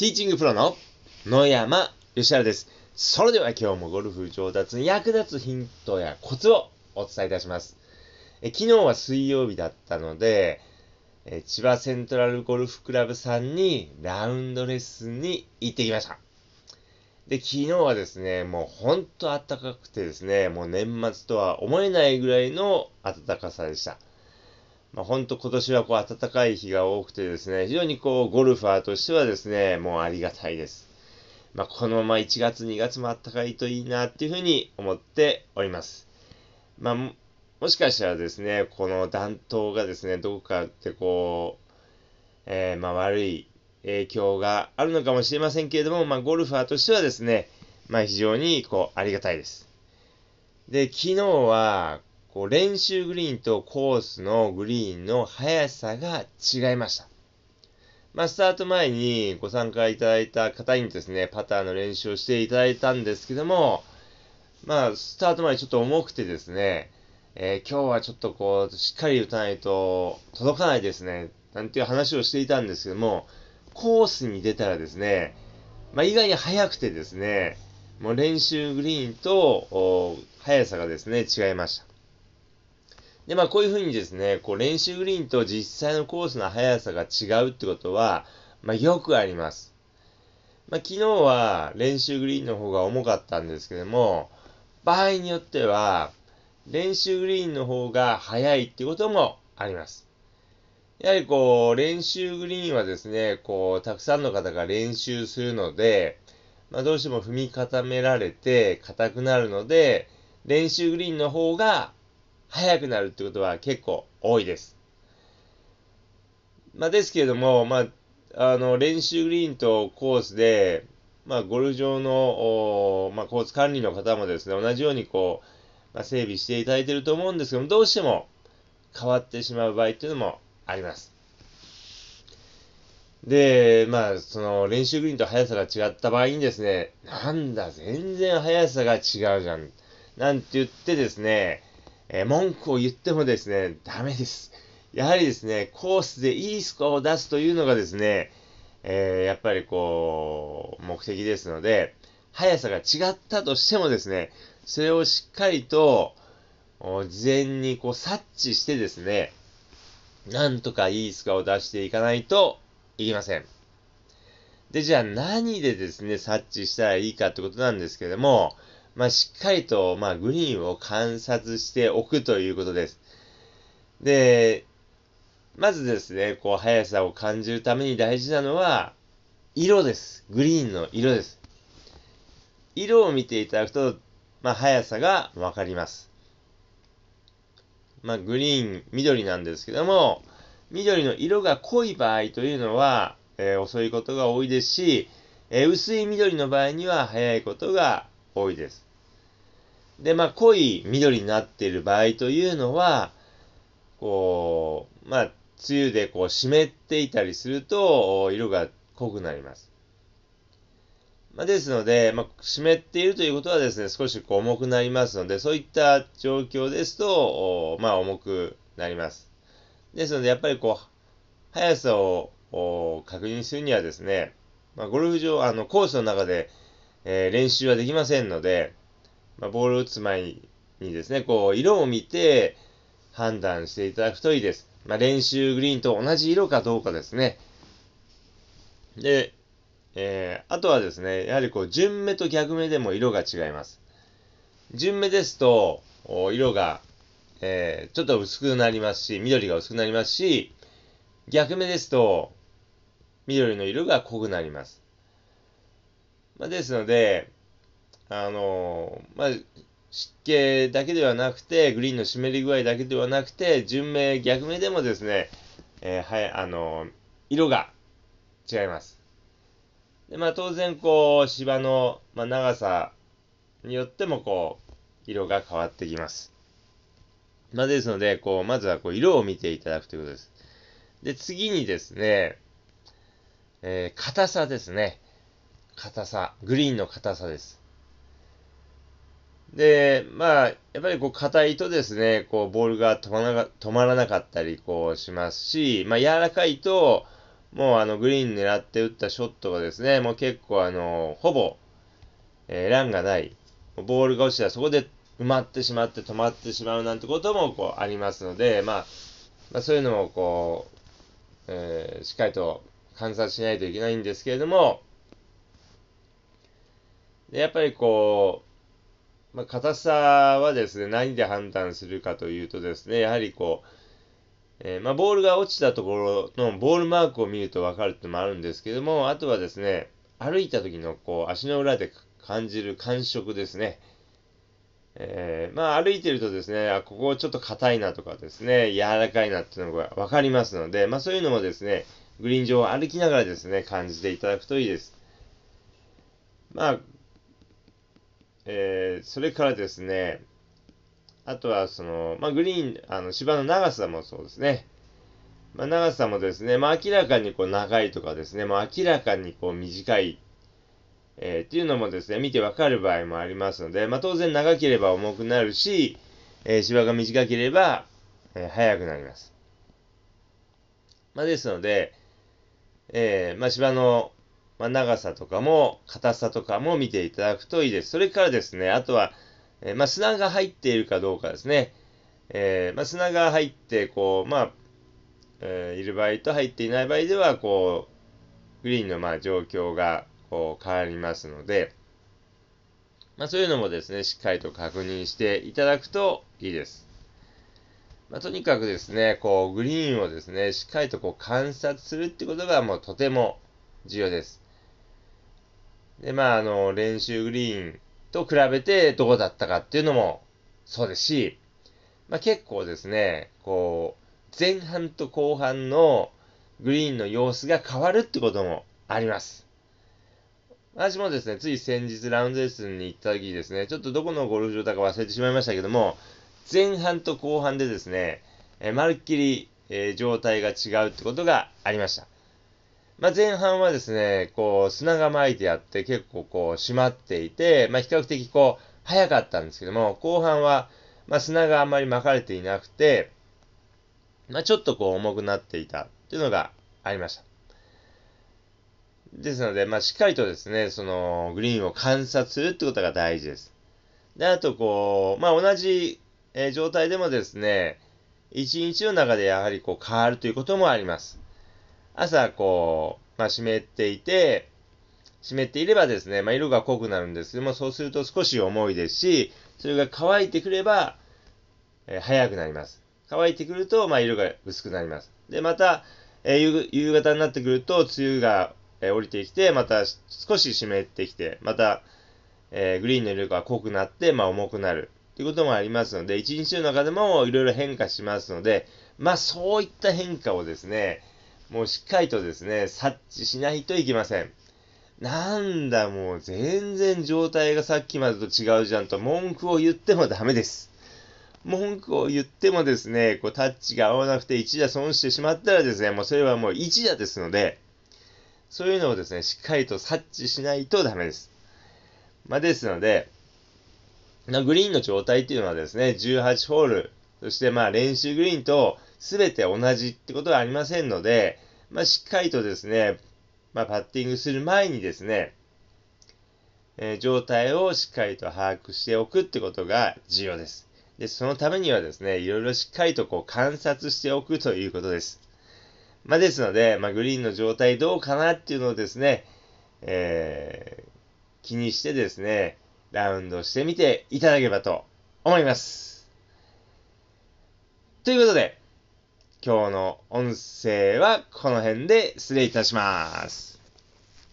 ティーチングプロの野山義原です。それでは今日もゴルフ上達に役立つヒントやコツをお伝えいたします。え昨日は水曜日だったので、え千葉セントラルゴルフクラブさんにラウンドレッスンに行ってきました。で、昨日はですね、もうほんと暖かくてですね、もう年末とは思えないぐらいの暖かさでした。まあ、本当今年はこう暖かい日が多くてですね、非常にこうゴルファーとしてはですね、もうありがたいです。まあ、このまま1月2月も暖かいといいなっていうふうに思っております。まあ、もしかしたらですね、この暖冬がですね、どこかってこう、えー、まあ悪い影響があるのかもしれませんけれども、まあゴルファーとしてはですね、まあ非常にこうありがたいです。で、昨日はこう練習グリーンとコースのグリーンの速さが違いました。まあ、スタート前にご参加いただいた方にですね、パターの練習をしていただいたんですけども、まあ、スタート前ちょっと重くてですね、えー、今日はちょっとこう、しっかり打たないと届かないですね、なんていう話をしていたんですけども、コースに出たらですね、まあ、意外に速くてですね、もう練習グリーンと速さがですね、違いました。で、まあ、こういうふうにですね、こう練習グリーンと実際のコースの速さが違うってことは、まあ、よくあります。まあ、昨日は練習グリーンの方が重かったんですけども、場合によっては、練習グリーンの方が速いってこともあります。やはりこう、練習グリーンはですね、こう、たくさんの方が練習するので、まあ、どうしても踏み固められて硬くなるので、練習グリーンの方が速くなるってことは結構多いです。まあ、ですけれども、まあ、あの、練習グリーンとコースで、まあ、ゴルフ場の、まあ、コース管理の方もですね、同じようにこう、まあ、整備していただいていると思うんですけども、どうしても変わってしまう場合っていうのもあります。で、まあ、その練習グリーンと速さが違った場合にですね、なんだ、全然速さが違うじゃん。なんて言ってですね、えー、文句を言ってもですね、ダメです。やはりですね、コースでいいスコアを出すというのがですね、えー、やっぱりこう、目的ですので、速さが違ったとしてもですね、それをしっかりと、事前にこう察知してですね、なんとかいいスコアを出していかないといけません。で、じゃあ何でですね、察知したらいいかってことなんですけども、まあ、しっかりと、まあ、グリーンを観察しておくということです。で、まずですね、こう、速さを感じるために大事なのは、色です。グリーンの色です。色を見ていただくと、まあ、速さがわかります。まあ、グリーン、緑なんですけども、緑の色が濃い場合というのは、えー、遅いことが多いですし、えー、薄い緑の場合には速いことが多いです。で、まあ、濃い緑になっている場合というのは、こう、まあ、梅雨でこう湿っていたりすると、色が濃くなります。まあ、ですので、まあ、湿っているということはですね、少しこう重くなりますので、そういった状況ですと、まあ、重くなります。ですので、やっぱりこう、速さを確認するにはですね、まあ、ゴルフ場、あの、コースの中で、えー、練習はできませんので、まあ、ボールを打つ前にですね、こう、色を見て判断していただくといいです。まあ、練習グリーンと同じ色かどうかですね。で、えー、あとはですね、やはりこう、順目と逆目でも色が違います。順目ですと、色が、えー、ちょっと薄くなりますし、緑が薄くなりますし、逆目ですと、緑の色が濃くなります。まあ、ですので、あのまあ、湿気だけではなくて、グリーンの湿り具合だけではなくて、順目、逆目でもですね、えー、はい、あの色が違います。で、まあ、当然、こう、芝の、まあ、長さによっても、こう、色が変わってきます。まあ、ですので、こう、まずは、こう、色を見ていただくということです。で、次にですね、えー、硬さですね。硬さ、グリーンの硬さです。で、まあ、やっぱりこう硬いとですね、こうボールが止まら止まらなかったりこうしますし、まあ柔らかいと、もうあのグリーン狙って打ったショットがですね、もう結構あの、ほぼ、えー、ランがない、ボールが落ちたらそこで埋まってしまって止まってしまうなんてこともこうありますので、まあ、まあ、そういうのをこう、えー、しっかりと観察しないといけないんですけれども、でやっぱりこう、まあ、硬さはですね、何で判断するかというとですね、やはりこう、えー、まあ、ボールが落ちたところのボールマークを見ると分かるってのもあるんですけども、あとはですね、歩いた時のこう足の裏で感じる感触ですね。えー、まあ歩いてるとですね、あ、ここちょっと硬いなとかですね、柔らかいなっていうのが分かりますので、まあそういうのもですね、グリーン上を歩きながらですね、感じていただくといいです。まあ、えー、それからですね、あとは、その、まあ、グリーン、あの、芝の長さもそうですね。まあ、長さもですね、まあ、明らかにこう長いとかですね、まあ、明らかにこう短い、えー、っていうのもですね、見てわかる場合もありますので、まあ、当然長ければ重くなるし、えー、芝が短ければ、えー、速くなります。まあ、ですので、えー、まあ、芝の、まあ、長さとかも、硬さとかも見ていただくといいです。それからですね、あとは、えー、まあ、砂が入っているかどうかですね。えー、まあ、砂が入って、こう、まあ、えー、いる場合と入っていない場合では、こう、グリーンのま状況がこう変わりますので、ま、そういうのもですね、しっかりと確認していただくといいです。まあ、とにかくですね、こう、グリーンをですね、しっかりとこう観察するってことがもうとても重要です。で、まあ、あの、練習グリーンと比べてどこだったかっていうのもそうですし、まあ、結構ですね、こう、前半と後半のグリーンの様子が変わるってこともあります。私もですね、つい先日ラウンドレッスンに行った時にですね、ちょっとどこのゴルフ場だか忘れてしまいましたけども、前半と後半でですね、えまるっきり、えー、状態が違うってことがありました。まあ、前半はですね、こう、砂が巻いてあって結構こう、締まっていて、まあ、比較的こう、早かったんですけども、後半は、まあ、砂があまり巻かれていなくて、まあ、ちょっとこう、重くなっていたっていうのがありました。ですので、まあ、しっかりとですね、その、グリーンを観察するってことが大事です。で、あと、こう、まあ、同じ、えー、状態でもですね、一日の中でやはりこう変わるということもあります。朝、こう、まあ、湿っていて、湿っていればですね、まあ、色が濃くなるんですけども、そうすると少し重いですし、それが乾いてくれば、えー、早くなります。乾いてくると、まあ、色が薄くなります。で、また、えー、夕方になってくると、梅雨が、えー、降りてきて、また少し湿ってきて、また、え、グリーンの色が濃くなって、まあ、重くなる。ということもありますので、一日の中でもいろいろ変化しますので、まあ、そういった変化をですね、もうしっかりとですね、察知しないといけません。なんだ、もう全然状態がさっきまでと違うじゃんと文句を言ってもダメです。文句を言ってもですね、こうタッチが合わなくて1打損してしまったらですね、もうそれはもう1打ですので、そういうのをですね、しっかりと察知しないとダメです。まあ、ですので、グリーンの状態っていうのはですね、18ホール、そしてまあ練習グリーンとすべて同じってことはありませんので、まあ、しっかりとですね、まあ、パッティングする前にですね、えー、状態をしっかりと把握しておくってことが重要です。で、そのためにはですね、いろいろしっかりとこう観察しておくということです。まあ、ですので、まあ、グリーンの状態どうかなっていうのをですね、えー、気にしてですね、ラウンドしてみていただければと思います。ということで、今日の音声はこの辺で失礼いたします。